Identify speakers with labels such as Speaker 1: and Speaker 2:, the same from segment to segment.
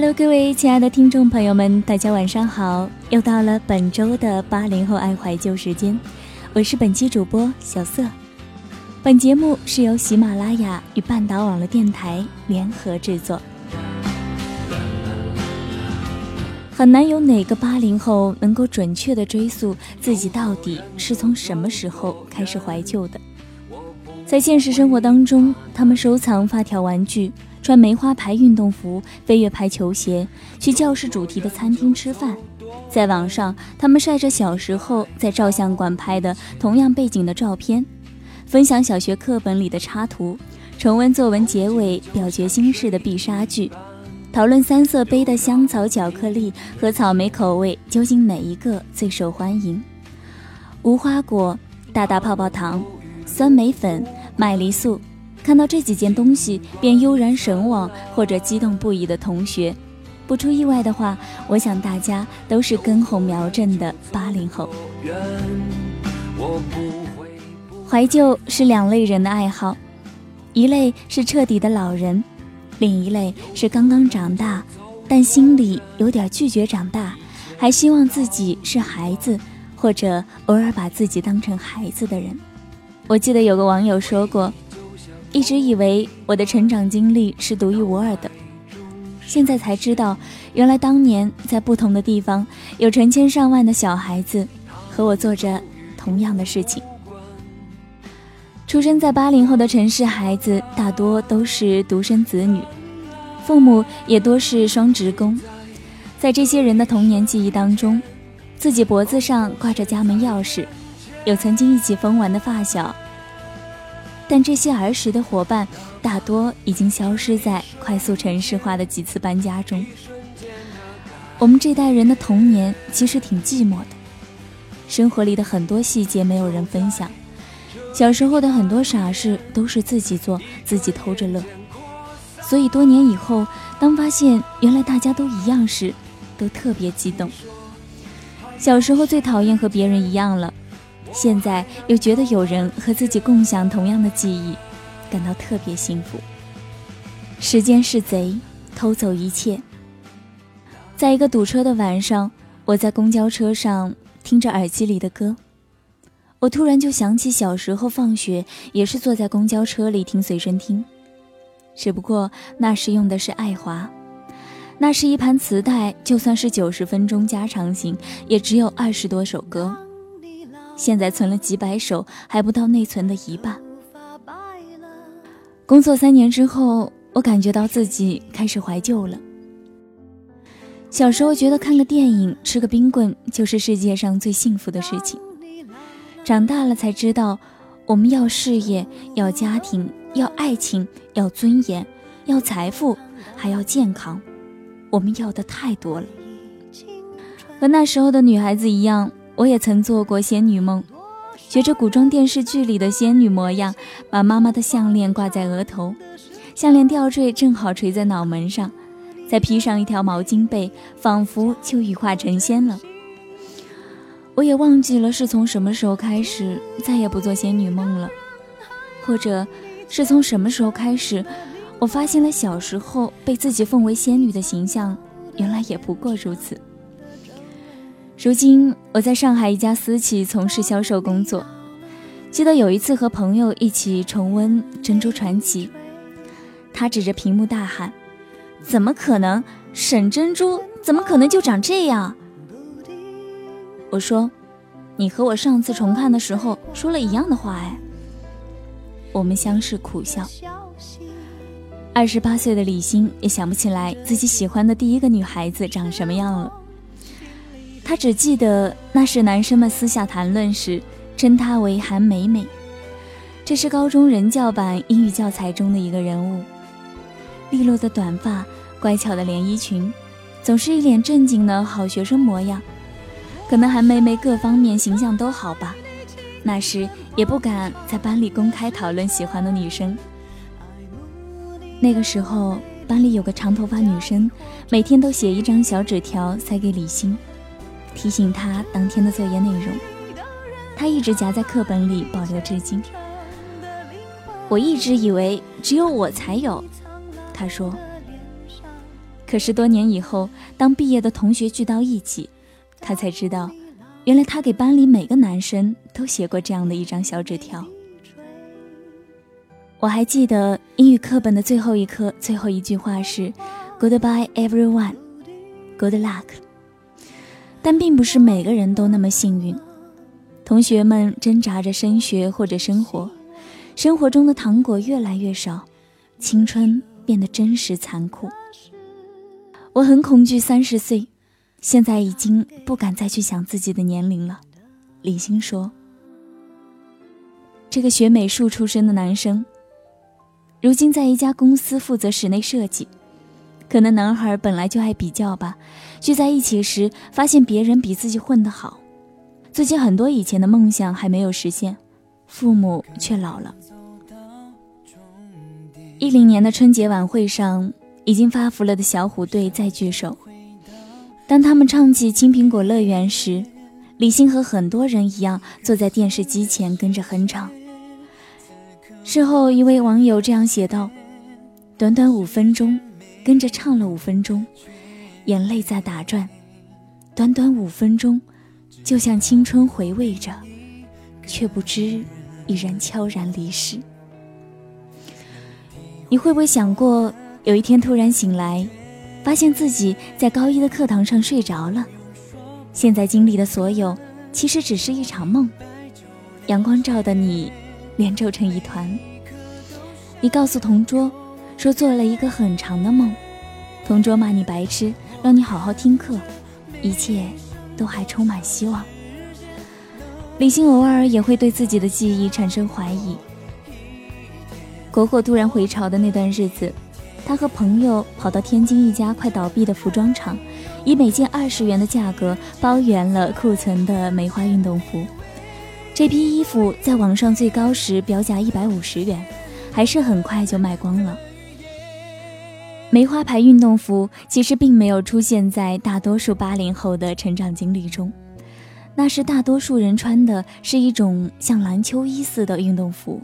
Speaker 1: Hello，各位亲爱的听众朋友们，大家晚上好！又到了本周的八零后爱怀旧时间，我是本期主播小色。本节目是由喜马拉雅与半岛网络电台联合制作。很难有哪个八零后能够准确的追溯自己到底是从什么时候开始怀旧的。在现实生活当中，他们收藏发条玩具。穿梅花牌运动服、飞跃牌球鞋，去教室主题的餐厅吃饭。在网上，他们晒着小时候在照相馆拍的同样背景的照片，分享小学课本里的插图，重温作文结尾表决心事的必杀句，讨论三色杯的香草巧克力和草莓口味究竟哪一个最受欢迎。无花果、大大泡泡糖、酸梅粉、麦丽素。看到这几件东西便悠然神往或者激动不已的同学，不出意外的话，我想大家都是根红苗正的八零后。怀旧是两类人的爱好，一类是彻底的老人，另一类是刚刚长大，但心里有点拒绝长大，还希望自己是孩子，或者偶尔把自己当成孩子的人。我记得有个网友说过。一直以为我的成长经历是独一无二的，现在才知道，原来当年在不同的地方，有成千上万的小孩子和我做着同样的事情。出生在八零后的城市孩子大多都是独生子女，父母也多是双职工，在这些人的童年记忆当中，自己脖子上挂着家门钥匙，有曾经一起疯玩的发小。但这些儿时的伙伴，大多已经消失在快速城市化的几次搬家中。我们这代人的童年其实挺寂寞的，生活里的很多细节没有人分享，小时候的很多傻事都是自己做，自己偷着乐。所以多年以后，当发现原来大家都一样时，都特别激动。小时候最讨厌和别人一样了。现在又觉得有人和自己共享同样的记忆，感到特别幸福。时间是贼，偷走一切。在一个堵车的晚上，我在公交车上听着耳机里的歌，我突然就想起小时候放学也是坐在公交车里听随身听，只不过那时用的是爱华，那是一盘磁带，就算是九十分钟加长型，也只有二十多首歌。现在存了几百首，还不到内存的一半。工作三年之后，我感觉到自己开始怀旧了。小时候觉得看个电影、吃个冰棍就是世界上最幸福的事情，长大了才知道，我们要事业、要家庭、要爱情、要尊严、要财富，还要健康，我们要的太多了。和那时候的女孩子一样。我也曾做过仙女梦，学着古装电视剧里的仙女模样，把妈妈的项链挂在额头，项链吊坠正好垂在脑门上，再披上一条毛巾被，仿佛就羽化成仙了。我也忘记了是从什么时候开始再也不做仙女梦了，或者是从什么时候开始，我发现了小时候被自己奉为仙女的形象，原来也不过如此。如今我在上海一家私企从事销售工作。记得有一次和朋友一起重温《珍珠传奇》，他指着屏幕大喊：“怎么可能？沈珍珠怎么可能就长这样？”我说：“你和我上次重看的时候说了一样的话。”哎，我们相视苦笑。二十八岁的李欣也想不起来自己喜欢的第一个女孩子长什么样了。他只记得那是男生们私下谈论时称她为韩美美，这是高中人教版英语教材中的一个人物。利落的短发，乖巧的连衣裙，总是一脸正经的好学生模样。可能韩梅梅各方面形象都好吧，那时也不敢在班里公开讨论喜欢的女生。那个时候班里有个长头发女生，每天都写一张小纸条塞给李欣。提醒他当天的作业内容，他一直夹在课本里保留至今。我一直以为只有我才有，他说。可是多年以后，当毕业的同学聚到一起，他才知道，原来他给班里每个男生都写过这样的一张小纸条。我还记得英语课本的最后一课最后一句话是 “Goodbye, everyone. Good luck.” 但并不是每个人都那么幸运。同学们挣扎着升学或者生活，生活中的糖果越来越少，青春变得真实残酷。我很恐惧三十岁，现在已经不敢再去想自己的年龄了。李欣说：“这个学美术出身的男生。”如今在一家公司负责室内设计，可能男孩本来就爱比较吧。聚在一起时，发现别人比自己混得好，自己很多以前的梦想还没有实现，父母却老了。一零年的春节晚会上，已经发福了的小虎队再聚首。当他们唱起《青苹果乐园》时，李欣和很多人一样坐在电视机前跟着哼唱。事后，一位网友这样写道：“短短五分钟，跟着唱了五分钟，眼泪在打转。短短五分钟，就像青春回味着，却不知已然悄然离世。你会不会想过，有一天突然醒来，发现自己在高一的课堂上睡着了？现在经历的所有，其实只是一场梦。阳光照的你。”脸皱成一团。你告诉同桌，说做了一个很长的梦。同桌骂你白痴，让你好好听课，一切都还充满希望。李欣偶尔也会对自己的记忆产生怀疑。国货突然回潮的那段日子，他和朋友跑到天津一家快倒闭的服装厂，以每件二十元的价格包圆了库存的梅花运动服。这批衣服在网上最高时标价一百五十元，还是很快就卖光了。梅花牌运动服其实并没有出现在大多数八零后的成长经历中，那时大多数人穿的是一种像篮球衣似的运动服。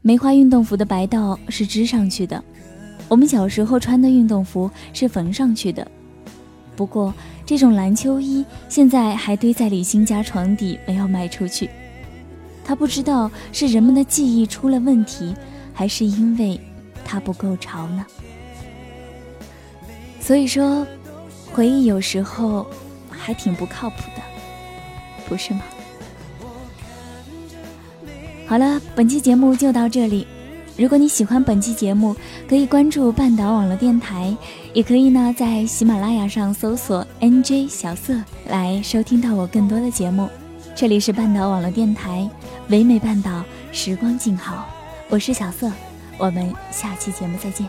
Speaker 1: 梅花运动服的白道是织上去的，我们小时候穿的运动服是缝上去的。不过，这种篮球衣现在还堆在李欣家床底，没有卖出去。他不知道是人们的记忆出了问题，还是因为它不够潮呢？所以说，回忆有时候还挺不靠谱的，不是吗？好了，本期节目就到这里。如果你喜欢本期节目，可以关注半岛网络电台，也可以呢在喜马拉雅上搜索 NJ 小色来收听到我更多的节目。这里是半岛网络电台，唯美半岛，时光静好，我是小色，我们下期节目再见。